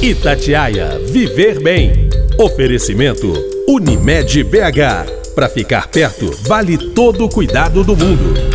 Itatiaia Viver Bem. Oferecimento Unimed BH. Para ficar perto, vale todo o cuidado do mundo.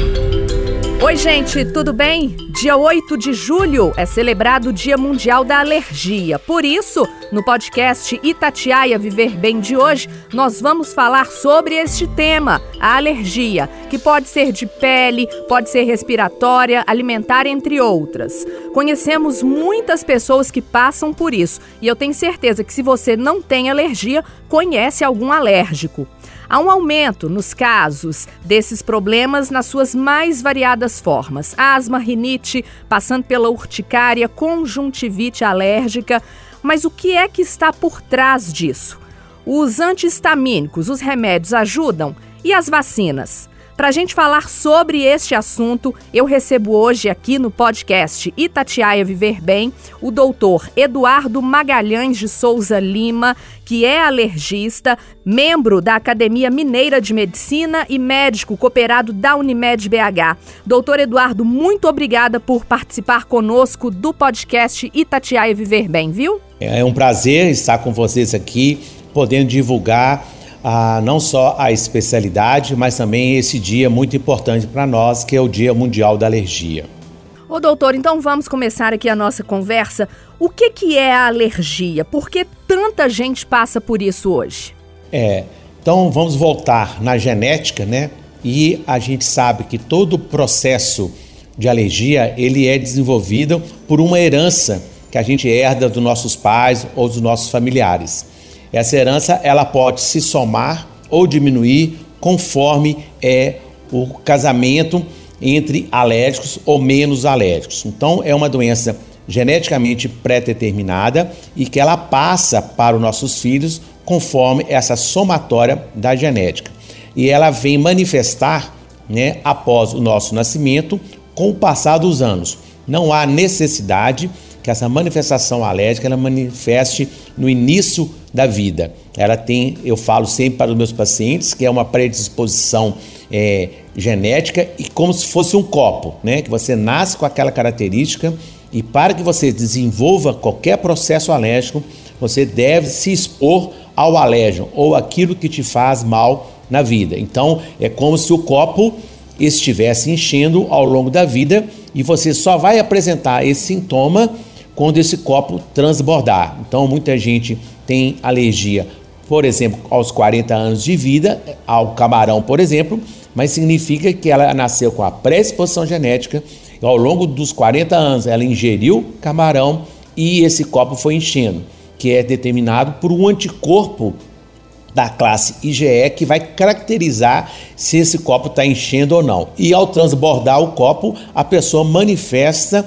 Oi, gente, tudo bem? Dia 8 de julho é celebrado o Dia Mundial da Alergia. Por isso, no podcast Itatiaia Viver Bem de hoje, nós vamos falar sobre este tema, a alergia, que pode ser de pele, pode ser respiratória, alimentar, entre outras. Conhecemos muitas pessoas que passam por isso e eu tenho certeza que se você não tem alergia, conhece algum alérgico. Há um aumento nos casos desses problemas nas suas mais variadas formas: asma, rinite, passando pela urticária, conjuntivite alérgica. Mas o que é que está por trás disso? Os antihistamínicos, os remédios ajudam? E as vacinas? Para a gente falar sobre este assunto, eu recebo hoje aqui no podcast Itatiaia Viver Bem o doutor Eduardo Magalhães de Souza Lima, que é alergista, membro da Academia Mineira de Medicina e médico cooperado da Unimed BH. Doutor Eduardo, muito obrigada por participar conosco do podcast Itatiaia Viver Bem, viu? É um prazer estar com vocês aqui, podendo divulgar a, não só a especialidade, mas também esse dia muito importante para nós, que é o Dia Mundial da Alergia. Ô doutor, então vamos começar aqui a nossa conversa. O que, que é a alergia? Por que tanta gente passa por isso hoje? É, então vamos voltar na genética, né? E a gente sabe que todo o processo de alergia ele é desenvolvido por uma herança que a gente herda dos nossos pais ou dos nossos familiares. Essa herança ela pode se somar ou diminuir conforme é o casamento entre alérgicos ou menos alérgicos. Então é uma doença geneticamente pré-determinada e que ela passa para os nossos filhos conforme essa somatória da genética. E ela vem manifestar né, após o nosso nascimento com o passar dos anos. Não há necessidade que essa manifestação alérgica ela manifeste no início da vida. Ela tem, eu falo sempre para os meus pacientes, que é uma predisposição é, genética e como se fosse um copo, né? Que você nasce com aquela característica e para que você desenvolva qualquer processo alérgico, você deve se expor ao alérgeno ou aquilo que te faz mal na vida. Então, é como se o copo estivesse enchendo ao longo da vida e você só vai apresentar esse sintoma quando esse copo transbordar. Então, muita gente tem alergia, por exemplo, aos 40 anos de vida, ao camarão, por exemplo, mas significa que ela nasceu com a predisposição genética e ao longo dos 40 anos ela ingeriu camarão e esse copo foi enchendo, que é determinado por um anticorpo da classe IgE que vai caracterizar se esse copo está enchendo ou não. E ao transbordar o copo, a pessoa manifesta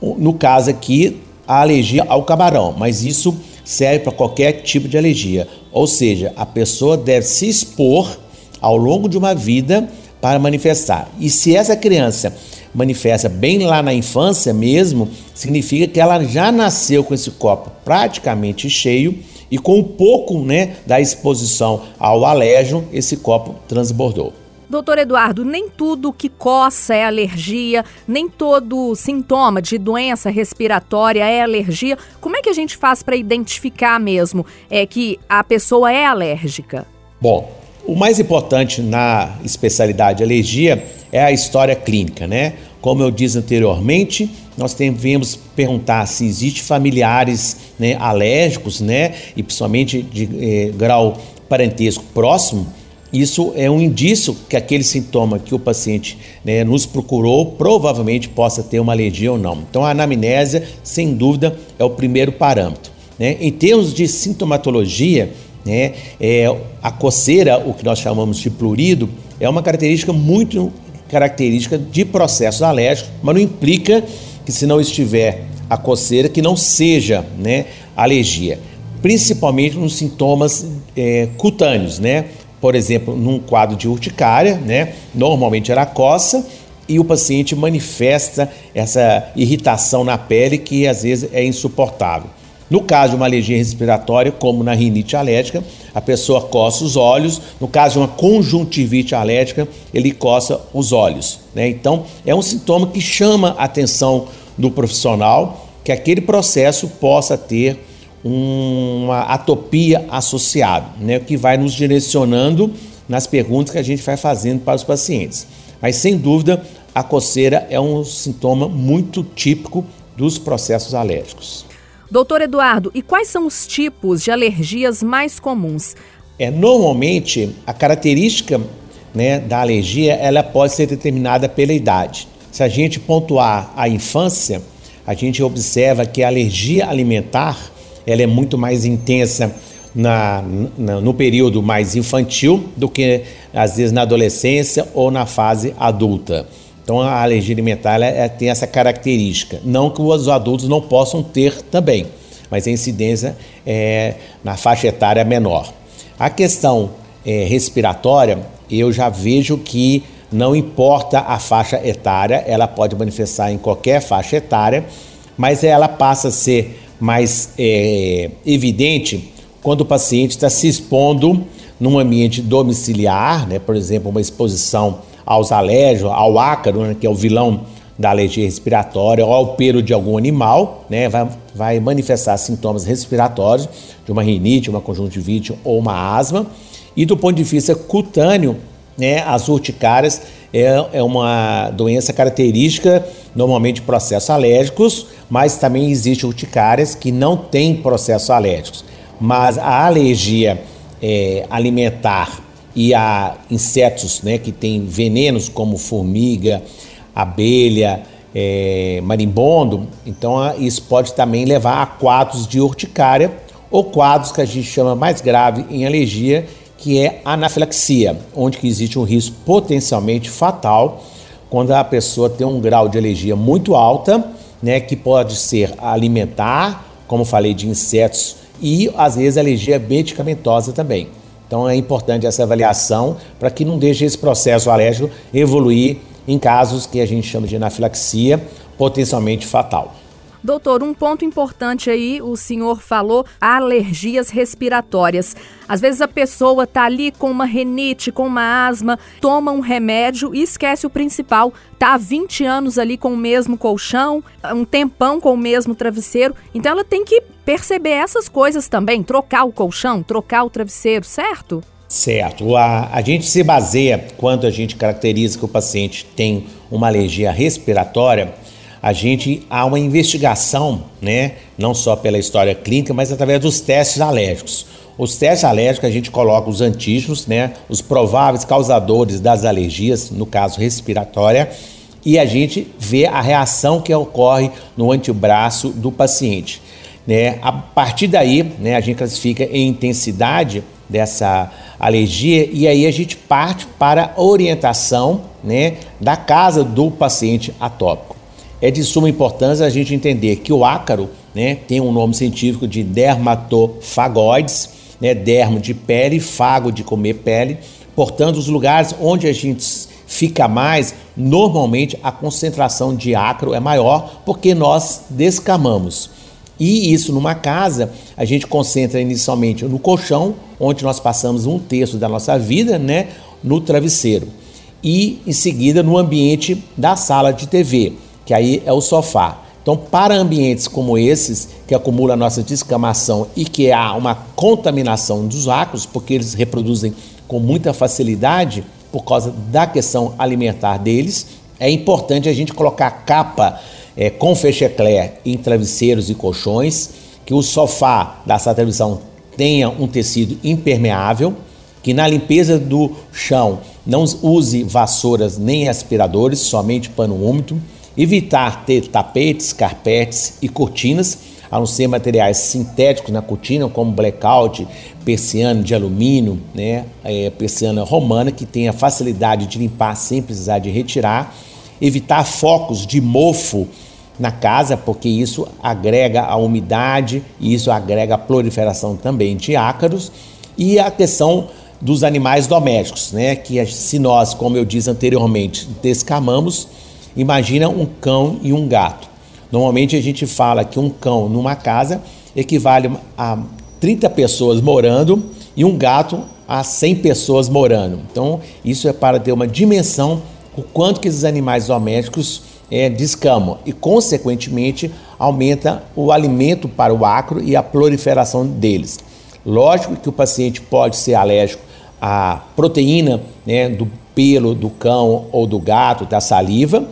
no caso aqui, a alergia ao camarão, mas isso serve para qualquer tipo de alergia. Ou seja, a pessoa deve se expor ao longo de uma vida para manifestar. E se essa criança manifesta bem lá na infância mesmo, significa que ela já nasceu com esse copo praticamente cheio e com um pouco né, da exposição ao alérgeno, esse copo transbordou. Doutor Eduardo, nem tudo que coça é alergia, nem todo sintoma de doença respiratória é alergia. Como é que a gente faz para identificar mesmo é que a pessoa é alérgica? Bom, o mais importante na especialidade de alergia é a história clínica, né? Como eu disse anteriormente, nós devemos perguntar se existe familiares né, alérgicos, né? E principalmente de eh, grau parentesco próximo isso é um indício que aquele sintoma que o paciente né, nos procurou provavelmente possa ter uma alergia ou não. Então, a anamnésia, sem dúvida, é o primeiro parâmetro. Né? Em termos de sintomatologia, né, é, a coceira, o que nós chamamos de plurido, é uma característica muito característica de processos alérgicos, mas não implica que se não estiver a coceira, que não seja né, alergia. Principalmente nos sintomas é, cutâneos, né? Por exemplo, num quadro de urticária, né? Normalmente ela coça e o paciente manifesta essa irritação na pele que às vezes é insuportável. No caso de uma alergia respiratória, como na rinite alérgica, a pessoa coça os olhos. No caso de uma conjuntivite alérgica, ele coça os olhos. Né? Então, é um sintoma que chama a atenção do profissional que aquele processo possa ter uma atopia associada, né, que vai nos direcionando nas perguntas que a gente vai fazendo para os pacientes. Mas sem dúvida, a coceira é um sintoma muito típico dos processos alérgicos. Doutor Eduardo, e quais são os tipos de alergias mais comuns? É, normalmente, a característica né, da alergia ela pode ser determinada pela idade. Se a gente pontuar a infância, a gente observa que a alergia alimentar ela é muito mais intensa na, na, no período mais infantil do que às vezes na adolescência ou na fase adulta. Então a alergia alimentar ela, ela tem essa característica. Não que os adultos não possam ter também, mas a incidência é na faixa etária menor. A questão é, respiratória, eu já vejo que não importa a faixa etária, ela pode manifestar em qualquer faixa etária, mas ela passa a ser mais é, evidente quando o paciente está se expondo num ambiente domiciliar, né, por exemplo, uma exposição aos alérgicos, ao ácaro, né, que é o vilão da alergia respiratória, ou ao pelo de algum animal, né, vai, vai manifestar sintomas respiratórios de uma rinite, uma conjuntivite ou uma asma. E do ponto de vista cutâneo, né, as urticárias é, é uma doença característica, normalmente processos alérgicos, mas também existe urticárias que não têm processos alérgicos. Mas a alergia é, alimentar e a insetos né, que têm venenos como formiga, abelha, é, marimbondo, então isso pode também levar a quadros de urticária ou quadros que a gente chama mais grave em alergia, que é anafilaxia, onde existe um risco potencialmente fatal quando a pessoa tem um grau de alergia muito alta, né, que pode ser alimentar, como falei, de insetos e às vezes alergia medicamentosa também. Então é importante essa avaliação para que não deixe esse processo alérgico evoluir em casos que a gente chama de anafilaxia potencialmente fatal. Doutor, um ponto importante aí, o senhor falou alergias respiratórias. Às vezes a pessoa tá ali com uma renite, com uma asma, toma um remédio e esquece o principal. Tá há 20 anos ali com o mesmo colchão, um tempão com o mesmo travesseiro. Então ela tem que perceber essas coisas também, trocar o colchão, trocar o travesseiro, certo? Certo. A, a gente se baseia, quando a gente caracteriza que o paciente tem uma alergia respiratória, a gente há uma investigação, né, não só pela história clínica, mas através dos testes alérgicos. Os testes alérgicos a gente coloca os antígenos, né, os prováveis causadores das alergias, no caso respiratória, e a gente vê a reação que ocorre no antebraço do paciente. Né? A partir daí, né, a gente classifica em intensidade dessa alergia e aí a gente parte para a orientação né, da casa do paciente atópico é de suma importância a gente entender que o ácaro né, tem um nome científico de dermatofagoides, né, dermo de pele, fago de comer pele. Portanto, os lugares onde a gente fica mais, normalmente a concentração de ácaro é maior porque nós descamamos. E isso numa casa, a gente concentra inicialmente no colchão, onde nós passamos um terço da nossa vida, né, no travesseiro. E em seguida no ambiente da sala de TV que aí é o sofá. Então, para ambientes como esses, que acumula a nossa descamação e que há uma contaminação dos ácaros, porque eles reproduzem com muita facilidade por causa da questão alimentar deles, é importante a gente colocar capa é, com fecheclé em travesseiros e colchões, que o sofá dessa televisão tenha um tecido impermeável, que na limpeza do chão não use vassouras nem aspiradores, somente pano úmido Evitar ter tapetes, carpetes e cortinas, a não ser materiais sintéticos na cortina, como blackout, persiana de alumínio, né, é, persiana romana, que tenha facilidade de limpar sem precisar de retirar. Evitar focos de mofo na casa, porque isso agrega a umidade e isso agrega a proliferação também de ácaros. E a questão dos animais domésticos, né, que se nós, como eu disse anteriormente, descamamos, Imagina um cão e um gato. Normalmente a gente fala que um cão numa casa equivale a 30 pessoas morando e um gato a 100 pessoas morando. Então, isso é para ter uma dimensão o quanto que esses animais domésticos é, descamam e, consequentemente, aumenta o alimento para o acro e a proliferação deles. Lógico que o paciente pode ser alérgico à proteína né, do pelo do cão ou do gato, da saliva,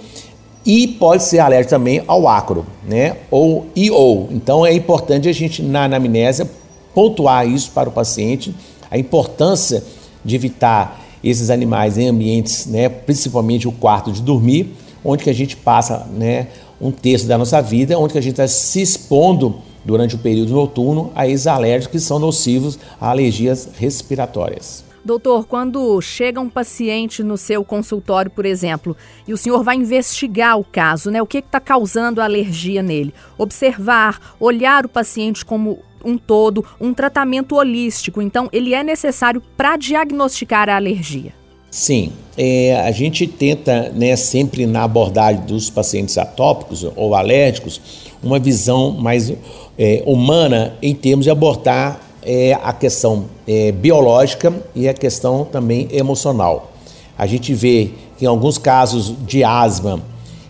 e pode ser alérgico também ao acro, né? Ou e ou. Então é importante a gente na anamnésia pontuar isso para o paciente, a importância de evitar esses animais em ambientes, né, principalmente o quarto de dormir, onde que a gente passa, né, um terço da nossa vida, onde que a gente está se expondo durante o período noturno a esses alérgicos que são nocivos a alergias respiratórias. Doutor, quando chega um paciente no seu consultório, por exemplo, e o senhor vai investigar o caso, né? O que está causando a alergia nele? Observar, olhar o paciente como um todo, um tratamento holístico. Então, ele é necessário para diagnosticar a alergia. Sim, é, a gente tenta, né, sempre na abordagem dos pacientes atópicos ou alérgicos, uma visão mais é, humana em termos de abordar é, a questão é, biológica e a questão também emocional. A gente vê que em alguns casos de asma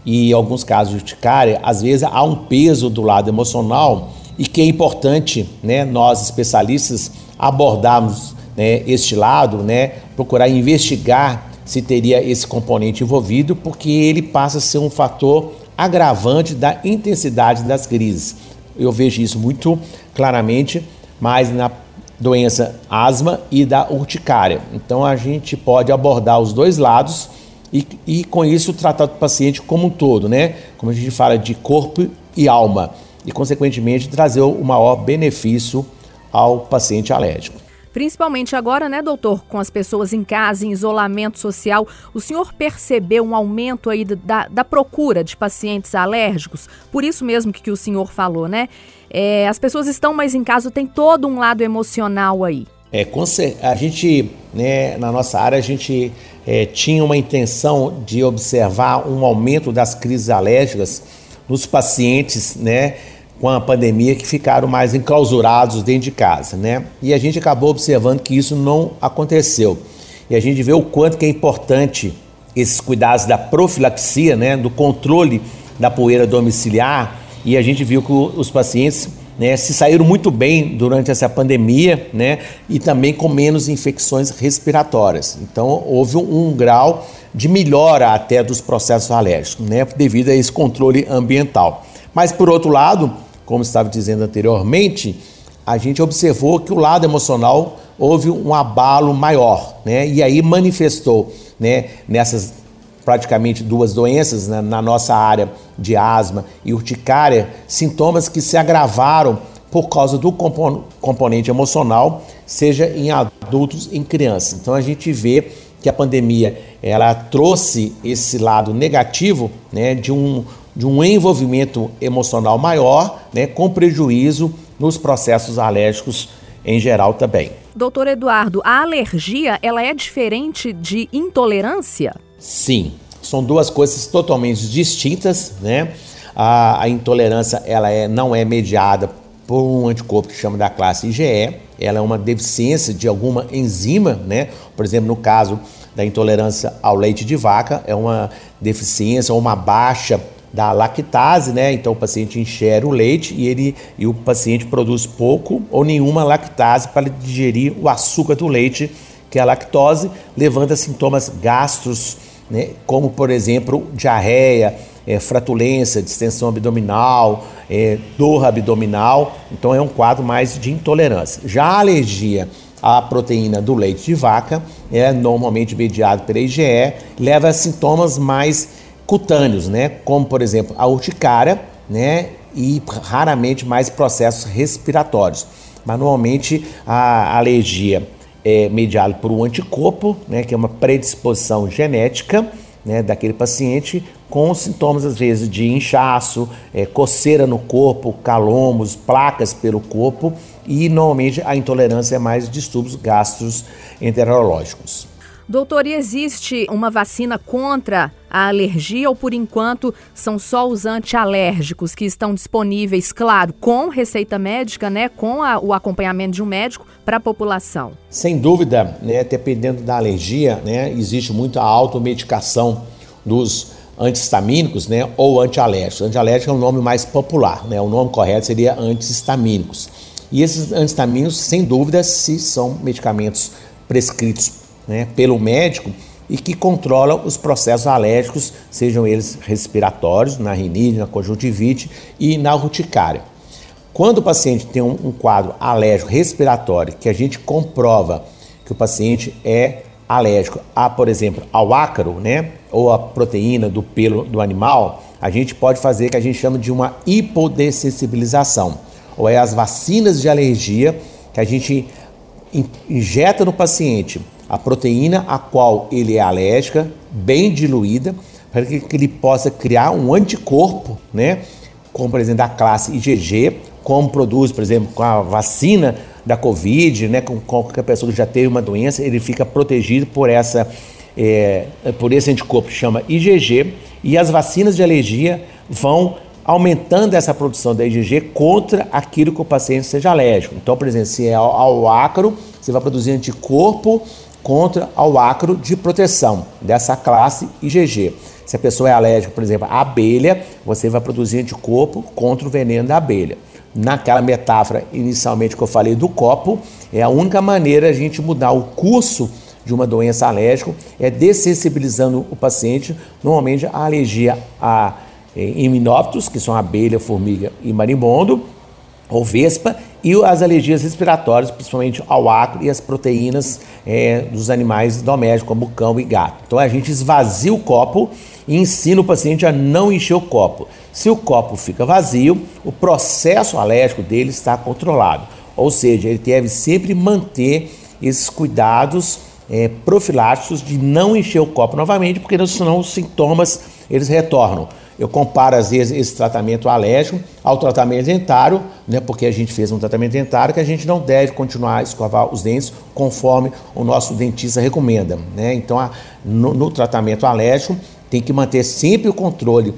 e em alguns casos de urticária, às vezes há um peso do lado emocional e que é importante, né, nós especialistas abordarmos né, este lado, né, procurar investigar se teria esse componente envolvido, porque ele passa a ser um fator agravante da intensidade das crises. Eu vejo isso muito claramente, mas na doença asma e da urticária. Então a gente pode abordar os dois lados e, e com isso tratar o paciente como um todo, né? Como a gente fala de corpo e alma e consequentemente trazer o maior benefício ao paciente alérgico. Principalmente agora, né, doutor, com as pessoas em casa, em isolamento social, o senhor percebeu um aumento aí da, da procura de pacientes alérgicos? Por isso mesmo que, que o senhor falou, né? É, as pessoas estão mais em casa, tem todo um lado emocional aí. É, a gente, né, na nossa área, a gente é, tinha uma intenção de observar um aumento das crises alérgicas nos pacientes, né, com a pandemia que ficaram mais enclausurados dentro de casa, né? E a gente acabou observando que isso não aconteceu. E a gente vê o quanto que é importante esses cuidados da profilaxia, né, do controle da poeira domiciliar, e a gente viu que os pacientes né, se saíram muito bem durante essa pandemia, né, e também com menos infecções respiratórias. Então houve um, um grau de melhora até dos processos alérgicos, né, devido a esse controle ambiental. Mas por outro lado, como estava dizendo anteriormente, a gente observou que o lado emocional houve um abalo maior, né? E aí manifestou, né, nessas praticamente duas doenças né, na nossa área de asma e urticária, sintomas que se agravaram por causa do componente emocional, seja em adultos em crianças. Então a gente vê que a pandemia ela trouxe esse lado negativo, né, de um de um envolvimento emocional maior, né, com prejuízo nos processos alérgicos em geral também. Doutor Eduardo, a alergia ela é diferente de intolerância? Sim, são duas coisas totalmente distintas, né? A, a intolerância ela é, não é mediada por um anticorpo que chama da classe IgE, ela é uma deficiência de alguma enzima, né? Por exemplo, no caso da intolerância ao leite de vaca, é uma deficiência ou uma baixa da lactase, né? Então o paciente enxera o leite e ele e o paciente produz pouco ou nenhuma lactase para digerir o açúcar do leite, que é a lactose, levando a sintomas gastros, né? Como por exemplo diarreia, é, fratulência, distensão abdominal, é, dor abdominal. Então é um quadro mais de intolerância. Já a alergia à proteína do leite de vaca é normalmente mediado pela IgE, leva a sintomas mais cutâneos, né? Como por exemplo a urticária, né? E raramente mais processos respiratórios. Mas normalmente a alergia é mediada por um anticorpo, né? Que é uma predisposição genética. Né, daquele paciente com sintomas às vezes de inchaço, é, coceira no corpo, calombos, placas pelo corpo e normalmente a intolerância é mais distúrbios gastroenterológicos. Doutor, e existe uma vacina contra a alergia ou por enquanto são só os antialérgicos que estão disponíveis, claro, com receita médica, né, com a, o acompanhamento de um médico para a população? Sem dúvida, né, dependendo da alergia, né, existe muita automedicação dos antihistamínicos né, ou antialérgicos. Antialérgico é o nome mais popular, né, o nome correto seria antihistamínicos. E esses antihistamínicos, sem dúvida, se são medicamentos prescritos né, pelo médico e que controlam os processos alérgicos, sejam eles respiratórios, na rinite, na conjuntivite e na urticária. Quando o paciente tem um, um quadro alérgico respiratório, que a gente comprova que o paciente é alérgico a, por exemplo, ao ácaro, né, ou a proteína do pelo do animal, a gente pode fazer o que a gente chama de uma hipodessensibilização, ou é as vacinas de alergia que a gente injeta no paciente a proteína a qual ele é alérgica, bem diluída, para que ele possa criar um anticorpo, né, como por exemplo da classe IgG, como produz, por exemplo, com a vacina da Covid, né, com qualquer pessoa que já teve uma doença, ele fica protegido por essa é, por esse anticorpo que chama IgG e as vacinas de alergia vão aumentando essa produção da IgG contra aquilo que o paciente seja alérgico. Então, por exemplo, se é ao ácaro, você vai produzir anticorpo contra ao ácaro de proteção dessa classe IgG. Se a pessoa é alérgica, por exemplo, à abelha, você vai produzir anticorpo contra o veneno da abelha naquela metáfora inicialmente que eu falei do copo, é a única maneira a gente mudar o curso de uma doença alérgica é dessensibilizando o paciente, normalmente a alergia a himenópteros, que são abelha, formiga e marimbondo, ou vespa, e as alergias respiratórias, principalmente ao acro e as proteínas é, dos animais domésticos, como cão e gato. Então a gente esvazia o copo e ensina o paciente a não encher o copo. Se o copo fica vazio, o processo alérgico dele está controlado. Ou seja, ele deve sempre manter esses cuidados é, profiláticos de não encher o copo novamente, porque senão os sintomas eles retornam. Eu comparo às vezes esse tratamento alérgico ao tratamento dentário, né, porque a gente fez um tratamento dentário que a gente não deve continuar a escovar os dentes conforme o nosso dentista recomenda. Né? Então, a, no, no, tratamento alérgico, tem que manter sempre o controle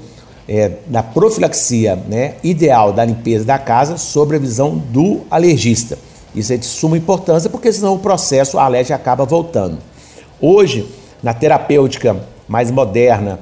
é, da profilaxia né, ideal da limpeza da casa sob a visão do alergista. Isso é de suma importância porque senão o processo alérgico acaba voltando. Hoje, na terapêutica mais moderna,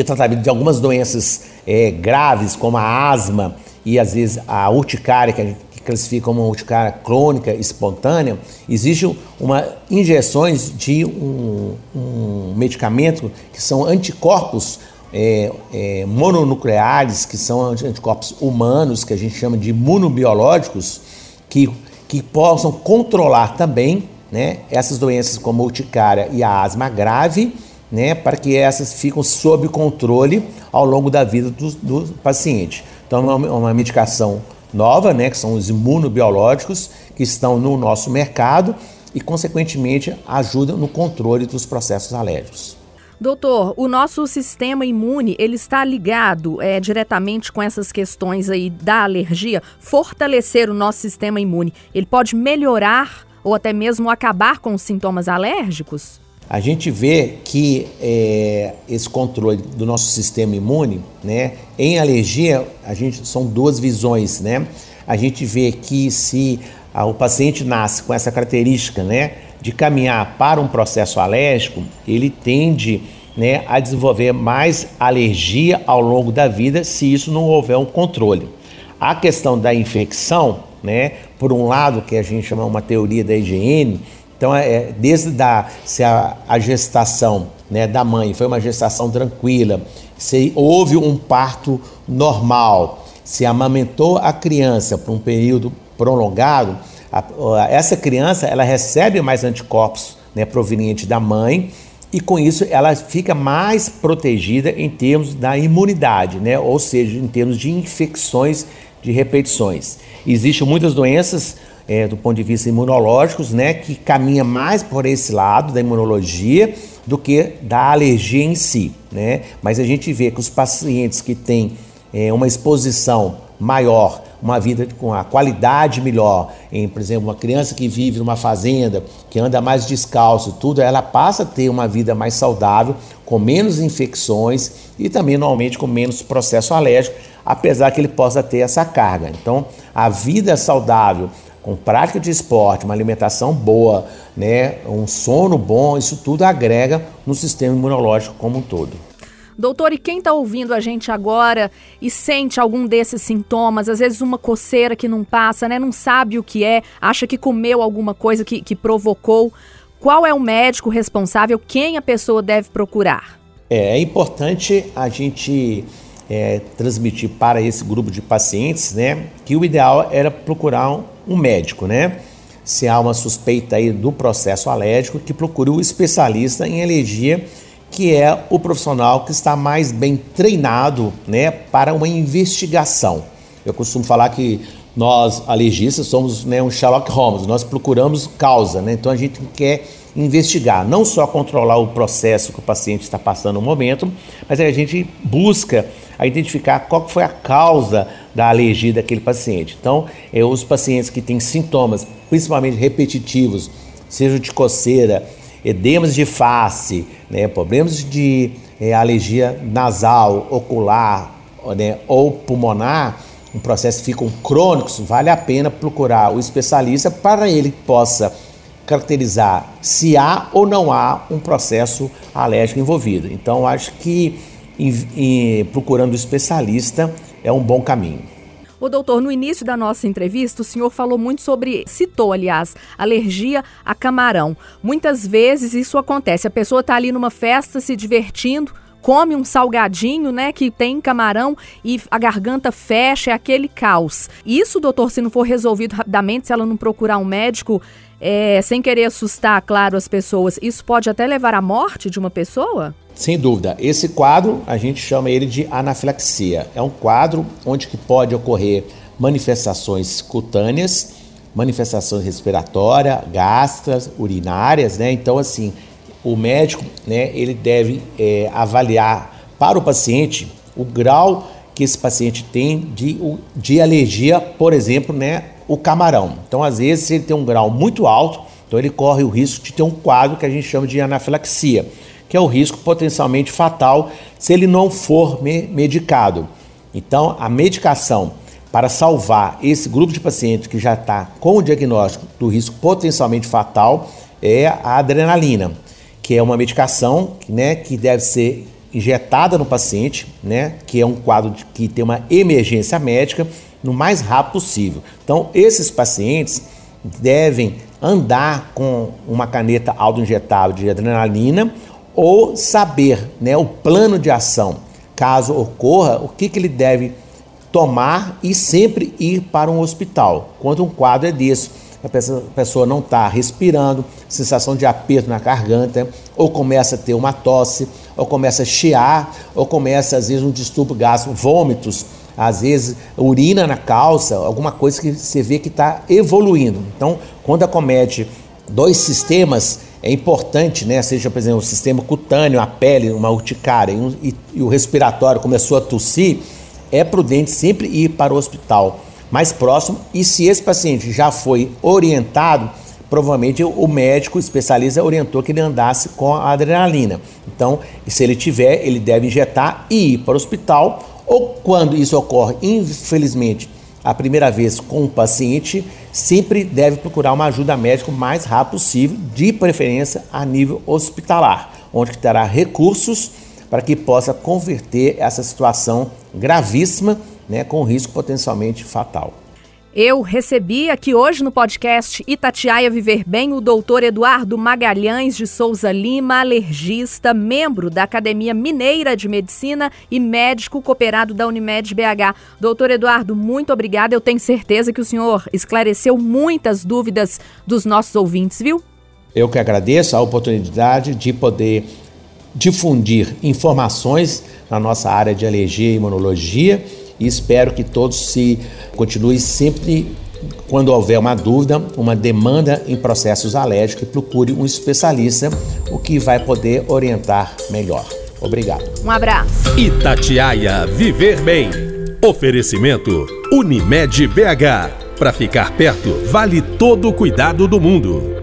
de tratamento de algumas doenças é, graves, como a asma e às vezes a urticária, que a gente classifica como urticária crônica espontânea, existe uma injeções de um, um medicamento que são anticorpos é, é, mononucleares, que são anticorpos humanos, que a gente chama de imunobiológicos, que, que possam controlar também né, essas doenças como urticária e a asma grave né, para que essas ficam sob controle ao longo da vida do, do paciente. Então, é uma, uma medicação nova, né, que são os imunobiológicos que estão no nosso mercado e, consequentemente, ajudam no controle dos processos alérgicos. Doutor, o nosso sistema imune ele está ligado é, diretamente com essas questões aí da alergia. Fortalecer o nosso sistema imune, ele pode melhorar ou até mesmo acabar com os sintomas alérgicos? A gente vê que é, esse controle do nosso sistema imune, né, em alergia, a gente são duas visões, né? A gente vê que se ah, o paciente nasce com essa característica, né, de caminhar para um processo alérgico, ele tende, né, a desenvolver mais alergia ao longo da vida, se isso não houver um controle. A questão da infecção, né, por um lado que a gente chama uma teoria da higiene, então, é, é, desde da, se a, a gestação né, da mãe foi uma gestação tranquila, se houve um parto normal, se amamentou a criança por um período prolongado, a, a, essa criança ela recebe mais anticorpos né, provenientes da mãe e com isso ela fica mais protegida em termos da imunidade, né? ou seja, em termos de infecções de repetições. Existem muitas doenças é, do ponto de vista imunológicos, né, que caminha mais por esse lado da imunologia do que da alergia em si, né? Mas a gente vê que os pacientes que têm é, uma exposição maior, uma vida com a qualidade melhor, em, por exemplo, uma criança que vive numa fazenda, que anda mais descalço, tudo, ela passa a ter uma vida mais saudável, com menos infecções e também normalmente com menos processo alérgico, apesar que ele possa ter essa carga. Então, a vida saudável com prática de esporte, uma alimentação boa, né, um sono bom, isso tudo agrega no sistema imunológico como um todo. Doutor, e quem está ouvindo a gente agora e sente algum desses sintomas, às vezes uma coceira que não passa, né? Não sabe o que é, acha que comeu alguma coisa que, que provocou. Qual é o médico responsável? Quem a pessoa deve procurar? É, é importante a gente é, transmitir para esse grupo de pacientes, né, que o ideal era procurar um, um médico, né? Se há uma suspeita aí do processo alérgico, que procure o especialista em alergia que é o profissional que está mais bem treinado né, para uma investigação. Eu costumo falar que nós, alergistas, somos né, um Sherlock Holmes, nós procuramos causa, né? então a gente quer investigar, não só controlar o processo que o paciente está passando no momento, mas a gente busca identificar qual foi a causa da alergia daquele paciente. Então, é, os pacientes que têm sintomas, principalmente repetitivos, seja de coceira, edemas de face, né, problemas de é, alergia nasal, ocular né, ou pulmonar, um processo ficam crônicos, vale a pena procurar o especialista para ele possa caracterizar se há ou não há um processo alérgico envolvido. Então, acho que procurando especialista é um bom caminho. O doutor, no início da nossa entrevista, o senhor falou muito sobre, citou, aliás, alergia a camarão. Muitas vezes isso acontece, a pessoa está ali numa festa se divertindo, come um salgadinho, né, que tem camarão e a garganta fecha, é aquele caos. Isso, doutor, se não for resolvido rapidamente, se ela não procurar um médico, é, sem querer assustar, claro, as pessoas, isso pode até levar à morte de uma pessoa? Sem dúvida. Esse quadro a gente chama ele de anafilaxia. É um quadro onde que pode ocorrer manifestações cutâneas, manifestações respiratórias, gastras, urinárias, né? Então, assim, o médico, né, ele deve é, avaliar para o paciente o grau que esse paciente tem de, de alergia, por exemplo, né, o camarão. Então, às vezes, se ele tem um grau muito alto, então ele corre o risco de ter um quadro que a gente chama de anafilaxia que é o risco potencialmente fatal se ele não for medicado. Então, a medicação para salvar esse grupo de pacientes que já está com o diagnóstico do risco potencialmente fatal é a adrenalina, que é uma medicação né, que deve ser injetada no paciente, né, que é um quadro de, que tem uma emergência médica, no mais rápido possível. Então, esses pacientes devem andar com uma caneta autoinjetável de adrenalina ou saber né, o plano de ação, caso ocorra, o que, que ele deve tomar e sempre ir para um hospital. Quando um quadro é desse, a pessoa não está respirando, sensação de aperto na garganta, ou começa a ter uma tosse, ou começa a chiar, ou começa às vezes um distúrbio gástrico, vômitos, às vezes urina na calça, alguma coisa que você vê que está evoluindo. Então, quando acomete dois sistemas, é importante, né? Seja, por exemplo, o sistema cutâneo, a pele, uma urticária e, e, e o respiratório começou a tossir, é prudente sempre ir para o hospital mais próximo e se esse paciente já foi orientado, provavelmente o médico especialista orientou que ele andasse com a adrenalina. Então, se ele tiver, ele deve injetar e ir para o hospital ou quando isso ocorre, infelizmente, a primeira vez com o paciente, sempre deve procurar uma ajuda médica o mais rápido possível, de preferência a nível hospitalar, onde terá recursos para que possa converter essa situação gravíssima, né, com risco potencialmente fatal. Eu recebi aqui hoje no podcast Itatiaia Viver Bem o doutor Eduardo Magalhães de Souza Lima, alergista, membro da Academia Mineira de Medicina e médico cooperado da Unimed BH. Doutor Eduardo, muito obrigada. Eu tenho certeza que o senhor esclareceu muitas dúvidas dos nossos ouvintes, viu? Eu que agradeço a oportunidade de poder difundir informações na nossa área de alergia e imunologia e espero que todos se continuem sempre quando houver uma dúvida, uma demanda em processos alérgicos, procure um especialista, o que vai poder orientar melhor. Obrigado. Um abraço. Itatiaia Viver Bem. Oferecimento Unimed BH. Para ficar perto, vale todo o cuidado do mundo.